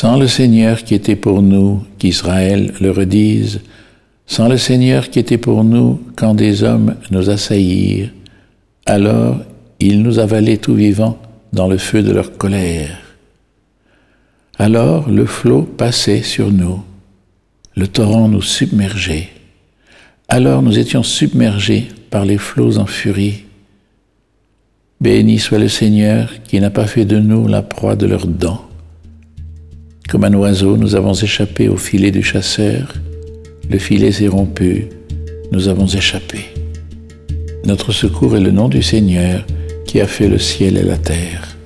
Sans le Seigneur qui était pour nous, qu'Israël le redise, sans le Seigneur qui était pour nous quand des hommes nous assaillirent, alors ils nous avalaient tout vivants dans le feu de leur colère. Alors le flot passait sur nous, le torrent nous submergeait. Alors nous étions submergés par les flots en furie. Béni soit le Seigneur qui n'a pas fait de nous la proie de leurs dents. Comme un oiseau, nous avons échappé au filet du chasseur. Le filet s'est rompu, nous avons échappé. Notre secours est le nom du Seigneur qui a fait le ciel et la terre.